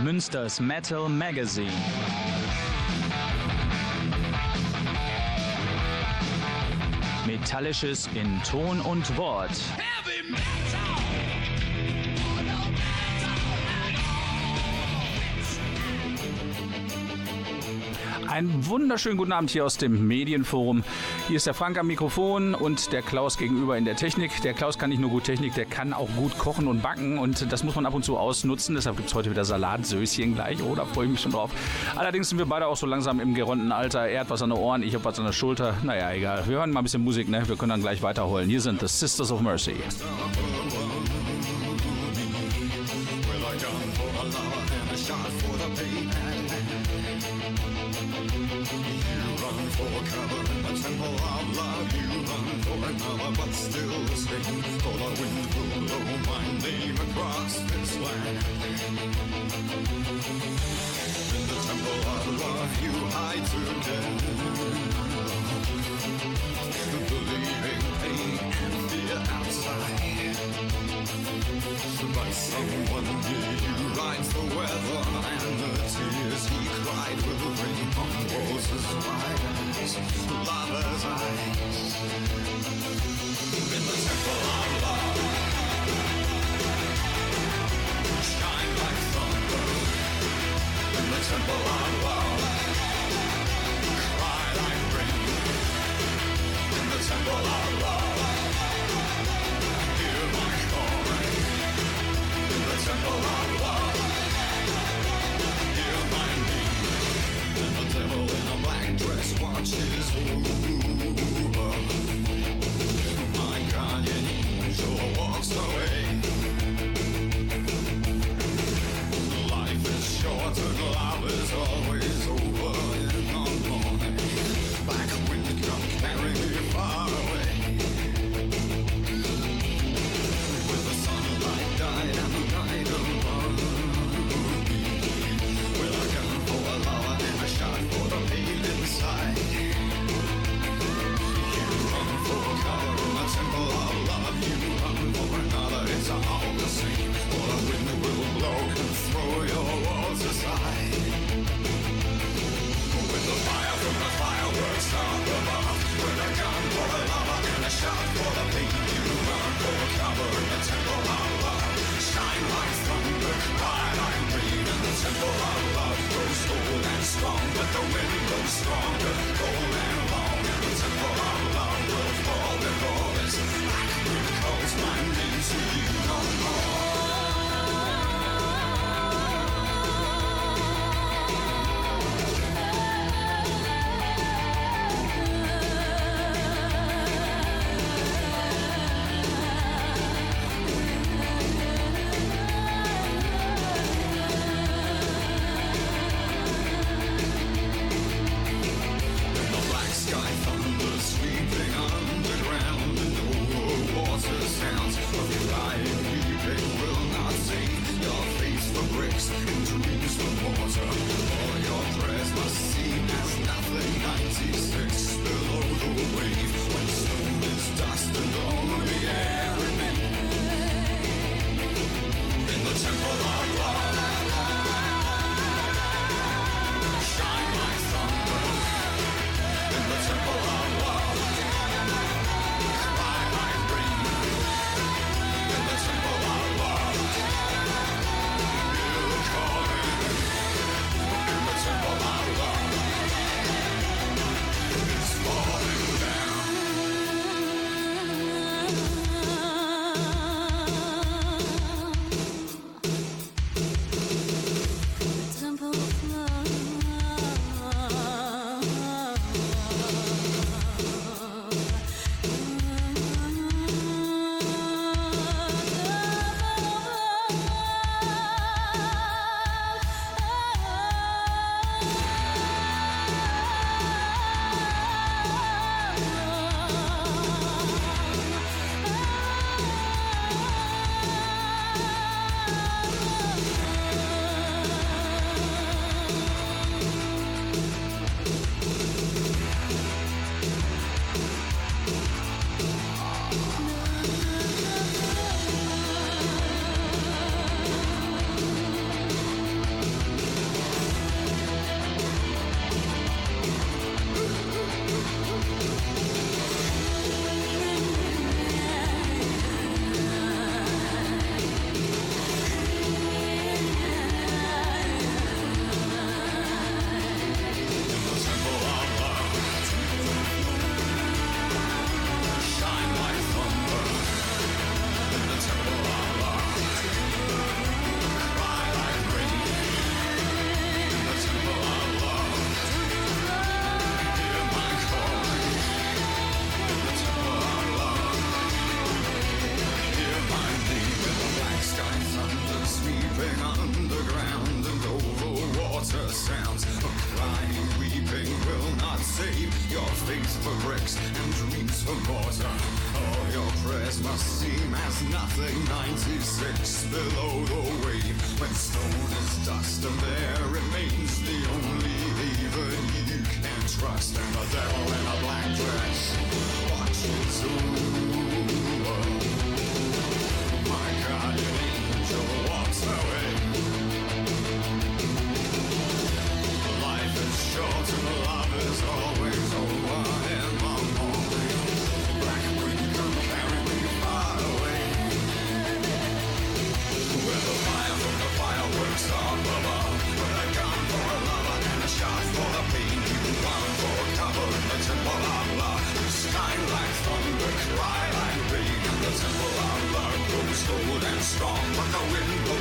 Münsters Metal Magazine. Metallisches in Ton und Wort. Einen wunderschönen guten Abend hier aus dem Medienforum. Hier ist der Frank am Mikrofon und der Klaus gegenüber in der Technik. Der Klaus kann nicht nur gut Technik, der kann auch gut kochen und backen und das muss man ab und zu ausnutzen. Deshalb gibt es heute wieder Salatsöschen gleich. Oh, da freue ich mich schon drauf. Allerdings sind wir beide auch so langsam im geronnten Alter. Er hat was an den Ohren, ich habe was an der Schulter. Naja, egal. Wir hören mal ein bisschen Musik, ne? Wir können dann gleich weiterholen. Hier sind The Sisters of Mercy. shot for the payback. For cover, a temple of love you run for another, but still the same. For the wind will blow my name across this land. In the temple of love you hide together, believing pain and fear outside. By someone near you rides the weather, and the tears he cried will rain on roses white lover's eyes.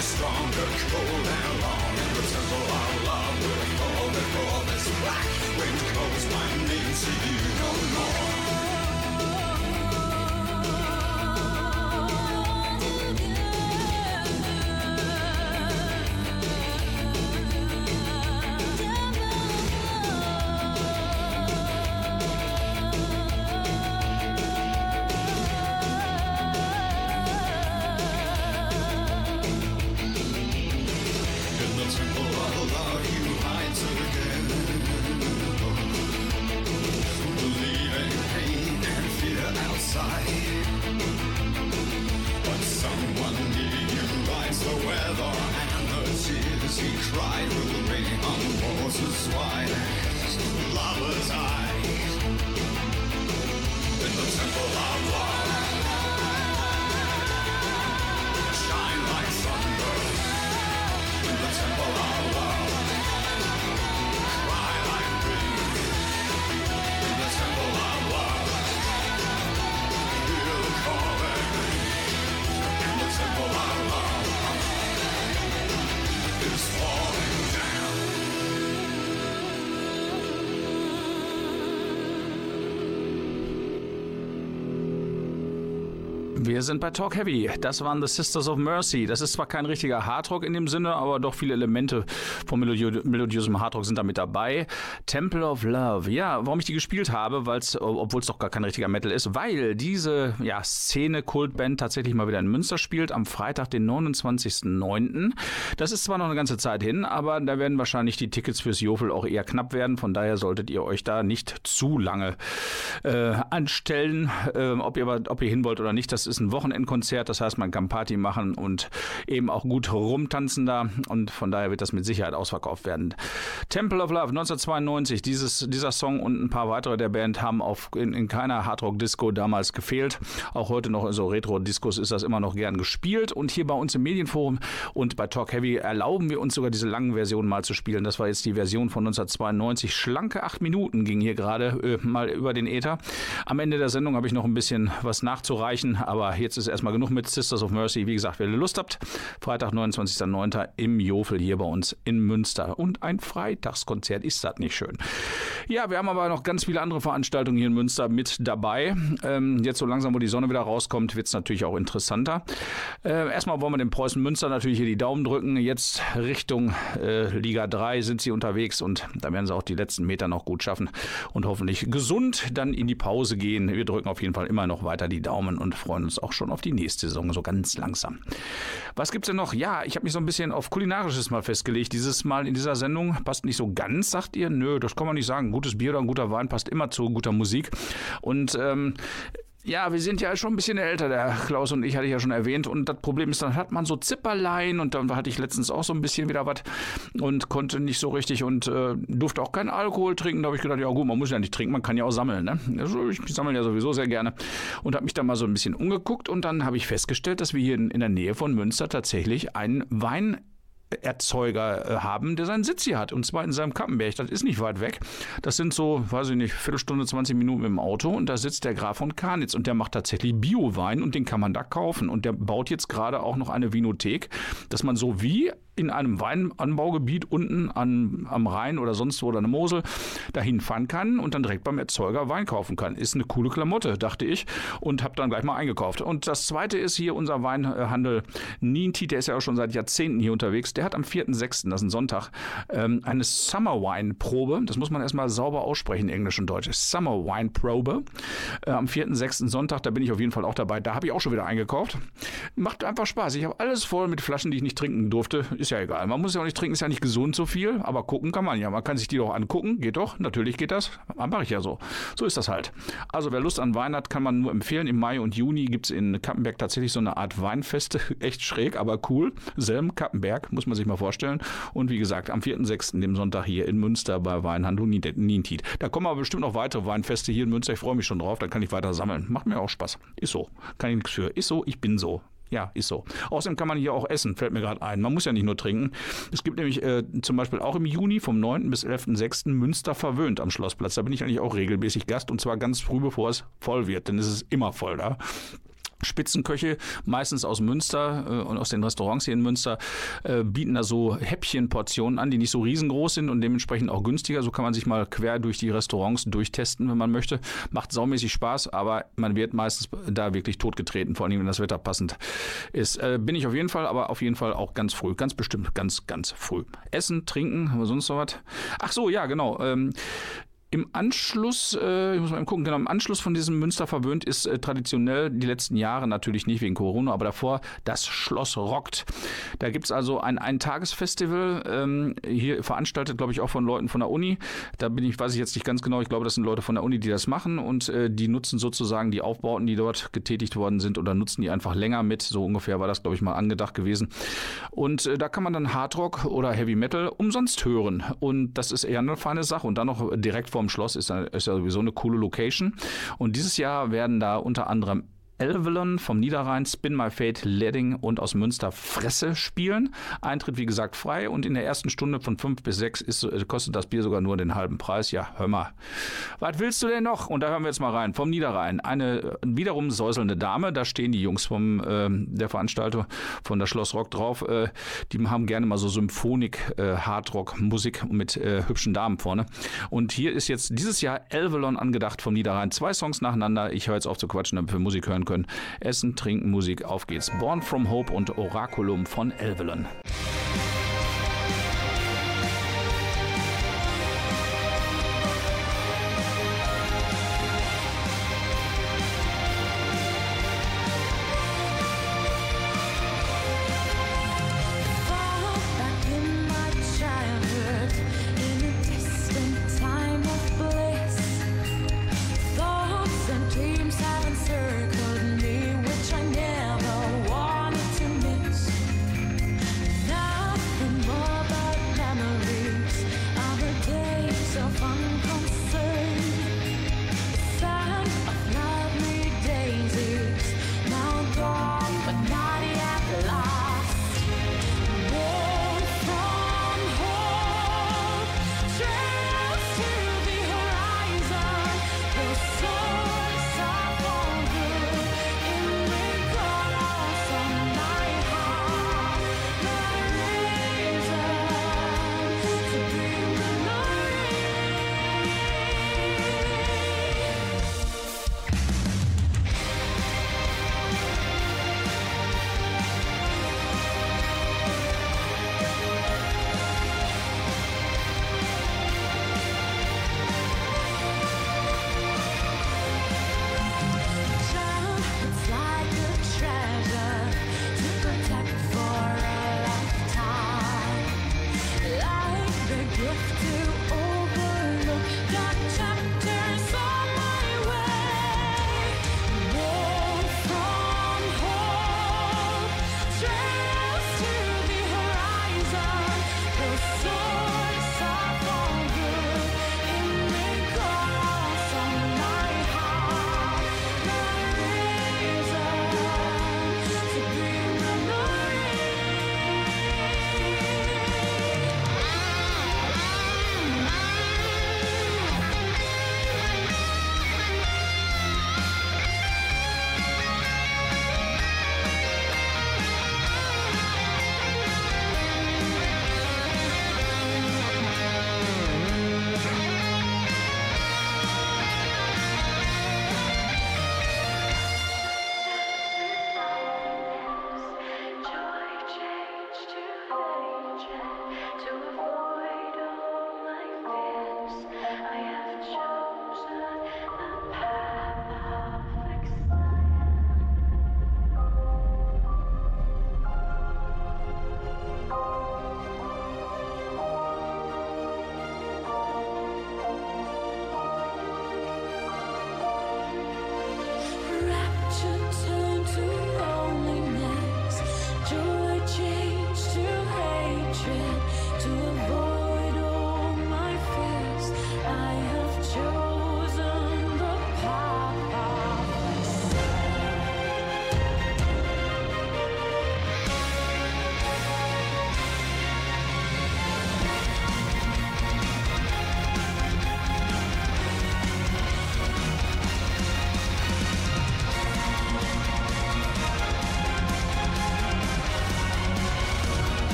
Stronger, cold and long. Sind bei Talk Heavy. Das waren The Sisters of Mercy. Das ist zwar kein richtiger Hardrock in dem Sinne, aber doch viele Elemente von melodi melodiösem Hardrock sind da mit dabei. Temple of Love. Ja, warum ich die gespielt habe, obwohl es doch gar kein richtiger Metal ist, weil diese ja, Szene-Kultband tatsächlich mal wieder in Münster spielt am Freitag, den 29.09. Das ist zwar noch eine ganze Zeit hin, aber da werden wahrscheinlich die Tickets fürs Jofel auch eher knapp werden. Von daher solltet ihr euch da nicht zu lange äh, anstellen, äh, ob, ihr, ob ihr hin wollt oder nicht. Das ist ein Wochenendkonzert, das heißt, man kann Party machen und eben auch gut rumtanzen da und von daher wird das mit Sicherheit ausverkauft werden. Temple of Love 1992, dieses, dieser Song und ein paar weitere der Band haben auf, in, in keiner Hardrock-Disco damals gefehlt. Auch heute noch in so Retro-Discos ist das immer noch gern gespielt und hier bei uns im Medienforum und bei Talk Heavy erlauben wir uns sogar diese langen Versionen mal zu spielen. Das war jetzt die Version von 1992. Schlanke acht Minuten ging hier gerade äh, mal über den Äther. Am Ende der Sendung habe ich noch ein bisschen was nachzureichen, aber jetzt ist erstmal genug mit Sisters of Mercy. Wie gesagt, wenn ihr Lust habt, Freitag, 29.09. im Jofel hier bei uns in Münster. Und ein Freitagskonzert, ist das nicht schön? Ja, wir haben aber noch ganz viele andere Veranstaltungen hier in Münster mit dabei. Ähm, jetzt so langsam, wo die Sonne wieder rauskommt, wird es natürlich auch interessanter. Äh, erstmal wollen wir dem Preußen Münster natürlich hier die Daumen drücken. Jetzt Richtung äh, Liga 3 sind sie unterwegs und da werden sie auch die letzten Meter noch gut schaffen und hoffentlich gesund dann in die Pause gehen. Wir drücken auf jeden Fall immer noch weiter die Daumen und freuen uns auch schon auf die nächste Saison, so ganz langsam. Was gibt's denn noch? Ja, ich habe mich so ein bisschen auf kulinarisches mal festgelegt. Dieses Mal in dieser Sendung passt nicht so ganz, sagt ihr? Nö, das kann man nicht sagen. Gutes Bier oder ein guter Wein passt immer zu guter Musik. Und ähm, ja, wir sind ja schon ein bisschen älter, der Klaus und ich hatte ich ja schon erwähnt. Und das Problem ist, dann hat man so Zipperlein und dann hatte ich letztens auch so ein bisschen wieder was und konnte nicht so richtig und äh, durfte auch keinen Alkohol trinken. Da habe ich gedacht, ja gut, man muss ja nicht trinken, man kann ja auch sammeln. Ne? Also ich sammle ja sowieso sehr gerne und habe mich dann mal so ein bisschen umgeguckt und dann habe ich festgestellt, dass wir hier in, in der Nähe von Münster tatsächlich einen Wein Erzeuger äh, haben, der seinen Sitz hier hat. Und zwar in seinem Kappenberg. Das ist nicht weit weg. Das sind so, weiß ich nicht, Viertelstunde, 20 Minuten dem Auto. Und da sitzt der Graf von Karnitz. Und der macht tatsächlich Bio-Wein und den kann man da kaufen. Und der baut jetzt gerade auch noch eine Vinothek, dass man so wie in einem Weinanbaugebiet unten an, am Rhein oder sonst wo oder eine Mosel dahin fahren kann und dann direkt beim Erzeuger Wein kaufen kann. Ist eine coole Klamotte, dachte ich und habe dann gleich mal eingekauft. Und das zweite ist hier unser Weinhandel Nientit, der ist ja auch schon seit Jahrzehnten hier unterwegs. Der hat am 4.6., das ist ein Sonntag, ähm, eine Summer Wine Probe. Das muss man erstmal sauber aussprechen, Englisch und Deutsch. Summer Wine Probe. Äh, am 4.6. Sonntag, da bin ich auf jeden Fall auch dabei. Da habe ich auch schon wieder eingekauft. Macht einfach Spaß. Ich habe alles voll mit Flaschen, die ich nicht trinken durfte. Ist ja egal. Man muss ja auch nicht trinken, ist ja nicht gesund so viel, aber gucken kann man ja. Man kann sich die doch angucken. Geht doch. Natürlich geht das. Mache ich ja so. So ist das halt. Also wer Lust an Wein hat, kann man nur empfehlen. Im Mai und Juni gibt es in Kappenberg tatsächlich so eine Art Weinfeste. Echt schräg, aber cool. Selm Kappenberg, muss man sich mal vorstellen. Und wie gesagt, am 4.6., dem Sonntag hier in Münster bei Weinhandel Nientit. Da kommen aber bestimmt noch weitere Weinfeste hier in Münster. Ich freue mich schon drauf. Da kann ich weiter sammeln. Macht mir auch Spaß. Ist so. Kann ich nichts für. Ist so, ich bin so. Ja, ist so. Außerdem kann man hier auch essen, fällt mir gerade ein. Man muss ja nicht nur trinken. Es gibt nämlich äh, zum Beispiel auch im Juni vom 9. bis 11.6. Münster verwöhnt am Schlossplatz. Da bin ich eigentlich auch regelmäßig Gast und zwar ganz früh, bevor es voll wird, denn es ist immer voll da. Spitzenköche, meistens aus Münster äh, und aus den Restaurants hier in Münster, äh, bieten da so Häppchenportionen an, die nicht so riesengroß sind und dementsprechend auch günstiger. So kann man sich mal quer durch die Restaurants durchtesten, wenn man möchte. Macht saumäßig Spaß, aber man wird meistens da wirklich totgetreten, vor allem wenn das Wetter passend ist. Äh, bin ich auf jeden Fall, aber auf jeden Fall auch ganz früh, ganz bestimmt ganz, ganz früh. Essen, trinken, sonst noch was? Ach so, ja, genau. Ähm, im Anschluss, äh, ich muss mal gucken, genau, im Anschluss von diesem Münster verwöhnt ist äh, traditionell die letzten Jahre natürlich nicht wegen Corona, aber davor das Schloss rockt. Da gibt es also ein Eintagesfestival, ähm, hier veranstaltet, glaube ich, auch von Leuten von der Uni. Da bin ich, weiß ich jetzt nicht ganz genau, ich glaube, das sind Leute von der Uni, die das machen und äh, die nutzen sozusagen die Aufbauten, die dort getätigt worden sind oder nutzen die einfach länger mit. So ungefähr war das, glaube ich, mal angedacht gewesen. Und äh, da kann man dann Hardrock oder Heavy Metal umsonst hören. Und das ist eher eine feine Sache. Und dann noch direkt vorm Schloss ist, ist ja sowieso eine coole Location. Und dieses Jahr werden da unter anderem Elvelon vom Niederrhein, Spin My Fate, Ledding und aus Münster Fresse spielen. Eintritt, wie gesagt, frei und in der ersten Stunde von fünf bis sechs ist, äh, kostet das Bier sogar nur den halben Preis. Ja, hör mal. Was willst du denn noch? Und da hören wir jetzt mal rein. Vom Niederrhein. Eine äh, wiederum säuselnde Dame. Da stehen die Jungs vom äh, der Veranstalter von der Schloss Rock drauf. Äh, die haben gerne mal so Symphonik, äh, Hardrock, Musik mit äh, hübschen Damen vorne. Und hier ist jetzt dieses Jahr Elvelon angedacht vom Niederrhein. Zwei Songs nacheinander. Ich höre jetzt auf zu quatschen, damit wir Musik hören können. Essen, Trinken, Musik, auf geht's. Born from Hope und Oraculum von Elvelon.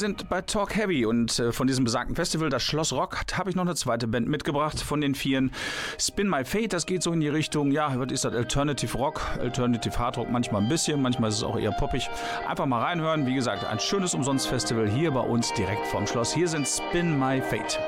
sind bei Talk Heavy und äh, von diesem besagten Festival, das Schloss Rock, habe ich noch eine zweite Band mitgebracht von den Vieren. Spin My Fate, das geht so in die Richtung, ja, was ist das? Alternative Rock, Alternative Hard Rock, manchmal ein bisschen, manchmal ist es auch eher poppig. Einfach mal reinhören. Wie gesagt, ein schönes Umsonstfestival hier bei uns direkt vorm Schloss. Hier sind Spin My Fate.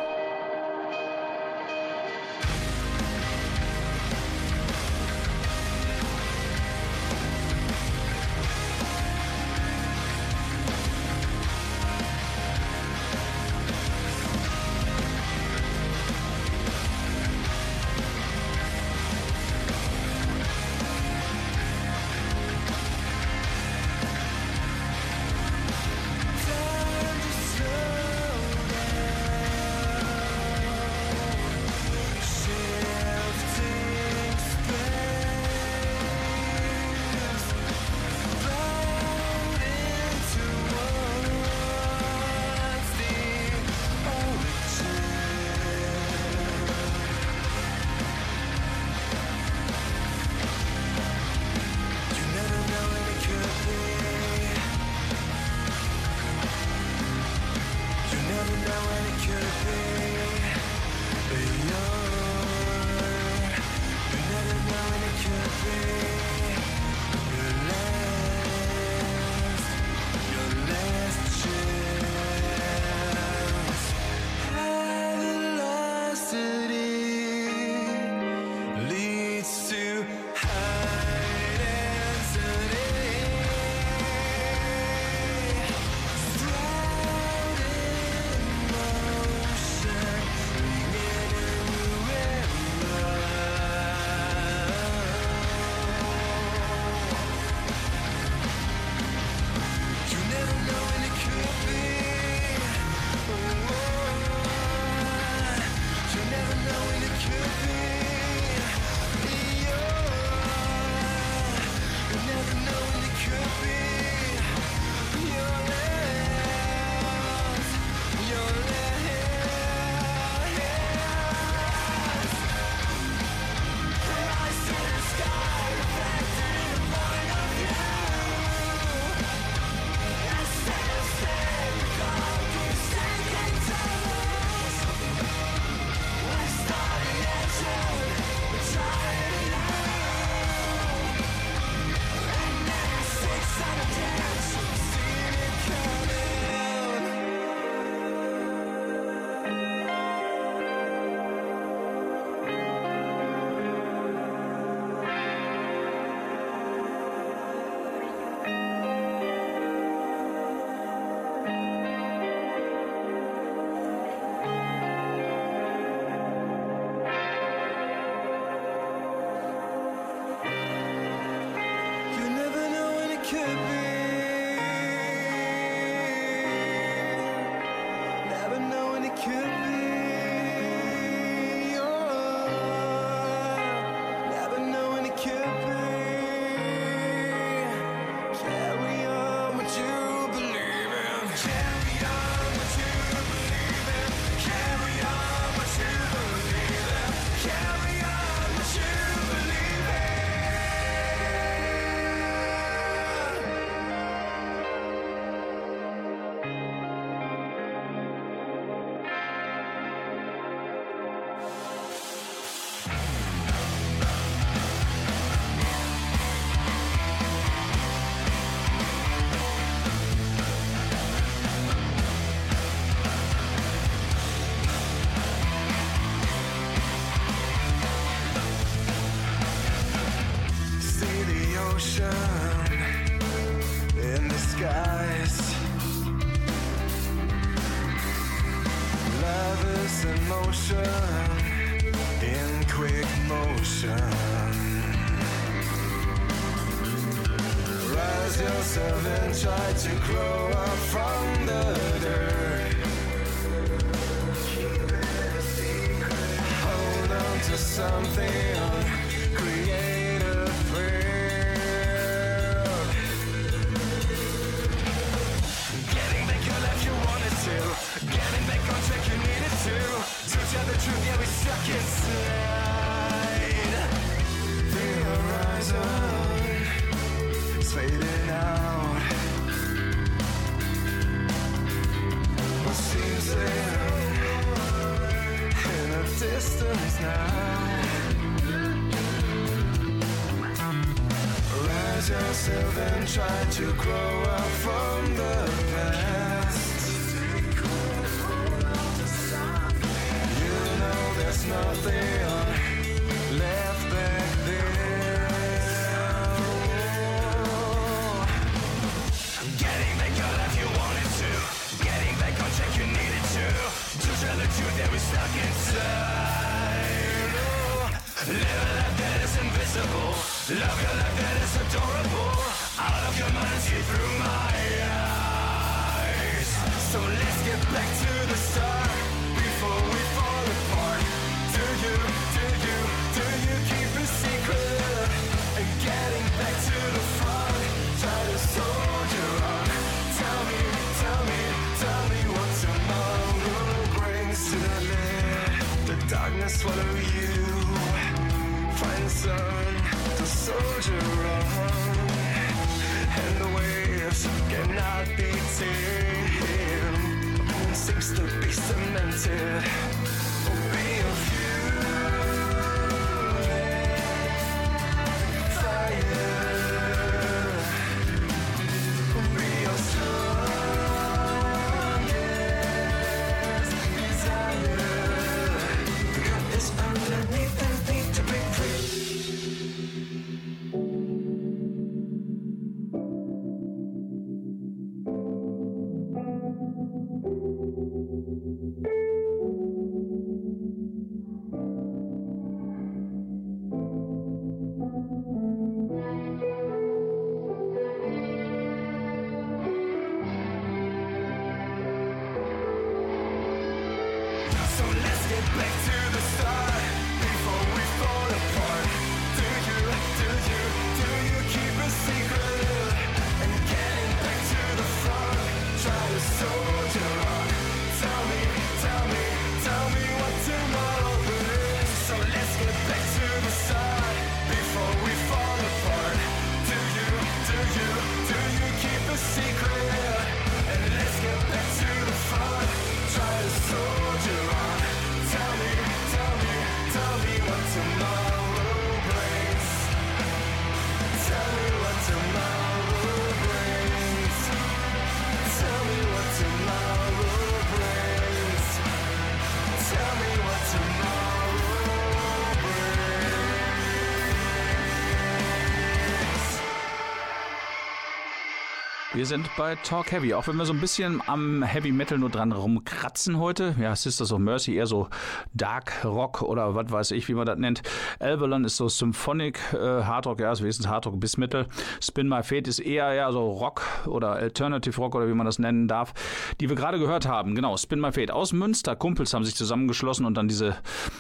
Wir sind bei Talk Heavy, auch wenn wir so ein bisschen am Heavy Metal nur dran rumkratzen heute. Ja, Sisters of Mercy eher so Dark Rock oder was weiß ich, wie man das nennt. Avalon ist so Symphonic äh, Hard Rock, ja, ist wenigstens Hard Rock bis Metal. Spin My Fate ist eher ja so Rock oder Alternative Rock oder wie man das nennen darf, die wir gerade gehört haben. Genau, Spin My Fate aus Münster. Kumpels haben sich zusammengeschlossen und dann diese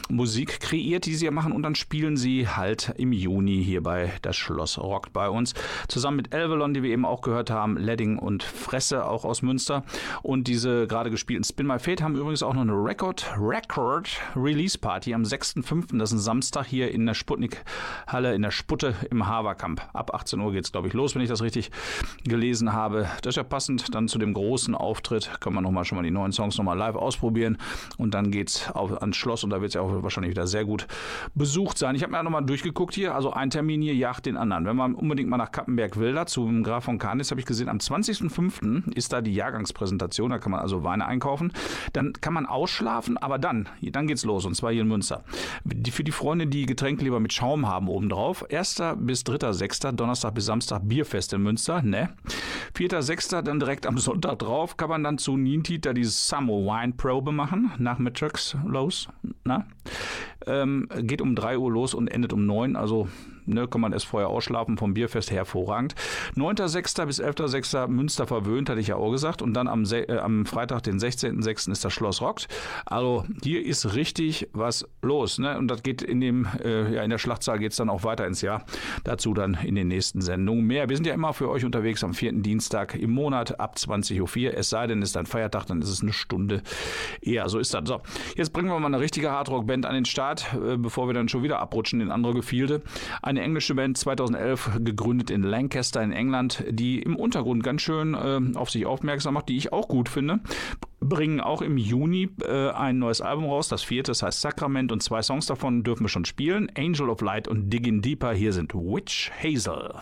Musik kreiert, die sie machen und dann spielen sie halt im Juni hier bei das Schloss Rockt bei uns. Zusammen mit Avalon, die wir eben auch gehört haben, Ledding und Fresse, auch aus Münster. Und diese gerade gespielten Spin My Fate haben übrigens auch noch eine Record, Record Release Party am 6.5. Das ist ein Samstag hier in der Sputnik-Halle in der Sputte im Haverkamp. Ab 18 Uhr geht es, glaube ich, los, wenn ich das richtig gelesen habe. Das ist ja passend dann zu dem großen Auftritt. Kann man nochmal schon mal die neuen Songs nochmal live ausprobieren. Und dann geht es ans Schloss und da wird es ja auch wahrscheinlich wieder sehr gut besucht sein. Ich habe mir ja nochmal durchgeguckt hier. Also ein Termin hier jagt den anderen. Wenn man unbedingt mal nach Kappenberg will, da zum Graf von Kanis, habe ich gesehen, am 20.05. ist da die Jahrgangspräsentation, da kann man also Weine einkaufen. Dann kann man ausschlafen, aber dann, dann geht's los und zwar hier in Münster. Für die Freunde, die Getränke lieber mit Schaum haben obendrauf, 1. bis 3.06. Donnerstag bis Samstag Bierfest in Münster, ne? 4.06. dann direkt am Sonntag drauf, kann man dann zu Nientita die Summer Wine Probe machen, nachmittags los, na? Ähm, geht um 3 Uhr los und endet um 9, also ne, kann man erst vorher ausschlafen vom Bierfest hervorragend. 9.6. bis 11.6. Münster verwöhnt, hatte ich ja auch gesagt. Und dann am, äh, am Freitag, den 16.6. ist das Schloss Rockt. Also hier ist richtig was los. Ne? Und das geht in dem, äh, ja, in der Schlachtzahl geht es dann auch weiter ins Jahr. Dazu dann in den nächsten Sendungen mehr. Wir sind ja immer für euch unterwegs am vierten Dienstag im Monat ab 20.04 Uhr. Es sei denn, es ist ein Feiertag, dann ist es eine Stunde eher. So ist das. So, jetzt bringen wir mal eine richtige Hardrock-Band an den Start, äh, bevor wir dann schon wieder abrutschen in andere Gefilde. Eine englische Band 2011 gegründet in Lancaster in England, die im Untergrund ganz schön äh, auf sich aufmerksam macht, die ich auch gut finde. Bringen auch im Juni äh, ein neues Album raus, das vierte, das heißt Sacrament und zwei Songs davon dürfen wir schon spielen, Angel of Light und Digging Deeper, hier sind Witch Hazel.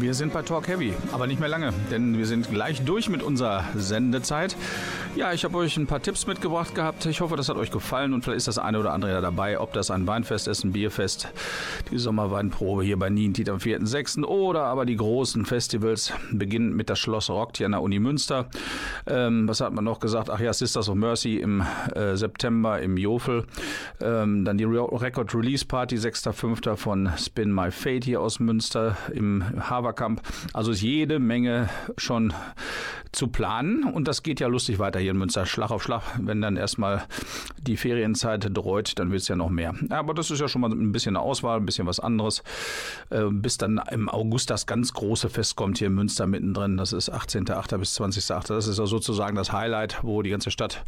Wir sind bei Talk Heavy, aber nicht mehr lange, denn wir sind gleich durch mit unserer Sendezeit. Ja, ich habe euch ein paar Tipps mitgebracht gehabt. Ich hoffe, das hat euch gefallen und vielleicht ist das eine oder andere ja dabei, ob das ein Weinfest ist, ein Bierfest, die Sommerweinprobe hier bei Nientit am 4.6. oder aber die großen Festivals, beginnend mit das Schloss Rockt hier an der Uni Münster. Ähm, was hat man noch gesagt? Ach ja, Sisters of Mercy im äh, September im Jofel. Ähm, dann die Re Record Release Party 6.5. von Spin My Fate hier aus Münster im Haverkamp. Also ist jede Menge schon zu planen und das geht ja lustig weiter hier in Münster, Schlag auf Schlag. Wenn dann erstmal die Ferienzeit dreut, dann wird es ja noch mehr. Aber das ist ja schon mal ein bisschen eine Auswahl, ein bisschen was anderes. Äh, bis dann im August das ganz große Fest kommt hier in Münster mittendrin. Das ist 18.8. bis 20.8. Das ist ja sozusagen das Highlight, wo die ganze Stadt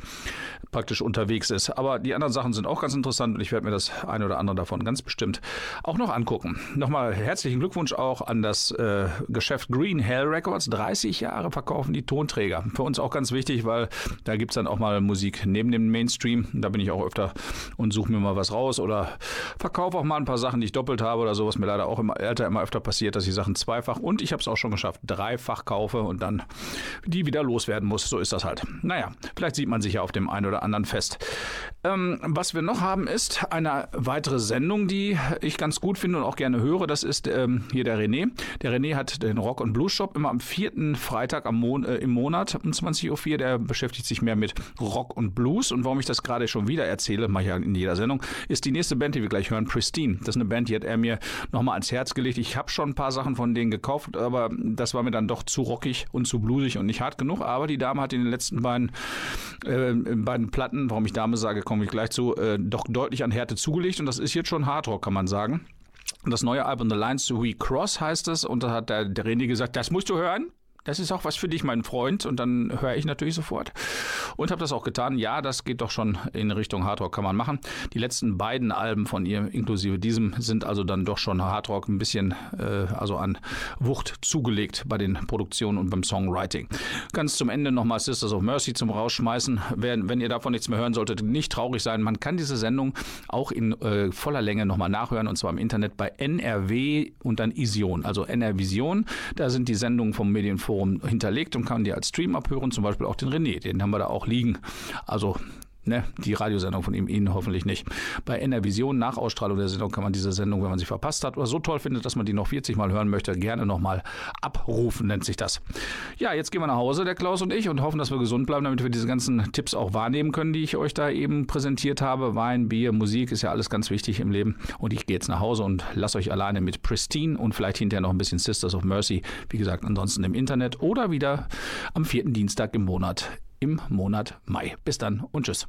praktisch unterwegs ist. Aber die anderen Sachen sind auch ganz interessant und ich werde mir das eine oder andere davon ganz bestimmt auch noch angucken. Nochmal herzlichen Glückwunsch auch an das äh, Geschäft Green Hell Records. 30 Jahre verkaufen die Tonträger. Für uns auch ganz wichtig, weil da gibt es dann auch mal Musik neben dem Mainstream. Da bin ich auch öfter und suche mir mal was raus oder verkaufe auch mal ein paar Sachen, die ich doppelt habe oder so, was mir leider auch im Alter immer öfter passiert, dass ich Sachen zweifach und ich habe es auch schon geschafft, dreifach kaufe und dann die wieder loswerden muss. So ist das halt. Naja, vielleicht sieht man sich ja auf dem einen oder anderen fest. Ähm, was wir noch haben, ist eine weitere Sendung, die ich ganz gut finde und auch gerne höre. Das ist ähm, hier der René. Der René hat den Rock- und Blues-Shop immer am vierten Freitag am Mon äh, im Monat um 20.04 Uhr. Der beschäftigt sich mehr mit Rock und Blues. Und warum ich das gerade schon wieder erzähle, mache ich ja in jeder Sendung, ist die nächste Band, die wir gleich hören, Pristine. Das ist eine Band, die hat er mir nochmal ans Herz gelegt. Ich habe schon ein paar Sachen von denen gekauft, aber das war mir dann doch zu rockig und zu bluesig und nicht hart genug. Aber die Dame hat in den letzten beiden, äh, beiden Platten, warum ich Dame sage, komme ich gleich zu, äh, doch deutlich an Härte zugelegt. Und das ist jetzt schon Hardrock, kann man sagen. Das neue Album The Lines to We Cross heißt es. Und da hat der, der René gesagt, das musst du hören. Das ist auch was für dich, mein Freund. Und dann höre ich natürlich sofort. Und habe das auch getan. Ja, das geht doch schon in Richtung Hardrock, kann man machen. Die letzten beiden Alben von ihr, inklusive diesem, sind also dann doch schon Hardrock ein bisschen äh, also an Wucht zugelegt bei den Produktionen und beim Songwriting. Ganz zum Ende nochmal Sisters of Mercy zum Rausschmeißen. Wenn, wenn ihr davon nichts mehr hören solltet, nicht traurig sein. Man kann diese Sendung auch in äh, voller Länge nochmal nachhören und zwar im Internet bei NRW und dann Ision, also NR Vision. Da sind die Sendungen vom Medienforum hinterlegt und kann die als Stream abhören, zum Beispiel auch den René, den haben wir da auch liegen. Also Ne, die Radiosendung von ihm, Ihnen hoffentlich nicht. Bei NR Vision nach Ausstrahlung der Sendung kann man diese Sendung, wenn man sie verpasst hat oder so toll findet, dass man die noch 40 Mal hören möchte, gerne nochmal abrufen, nennt sich das. Ja, jetzt gehen wir nach Hause, der Klaus und ich, und hoffen, dass wir gesund bleiben, damit wir diese ganzen Tipps auch wahrnehmen können, die ich euch da eben präsentiert habe. Wein, Bier, Musik ist ja alles ganz wichtig im Leben. Und ich gehe jetzt nach Hause und lasse euch alleine mit Pristine und vielleicht hinterher noch ein bisschen Sisters of Mercy. Wie gesagt, ansonsten im Internet oder wieder am vierten Dienstag im Monat im Monat Mai. Bis dann und tschüss.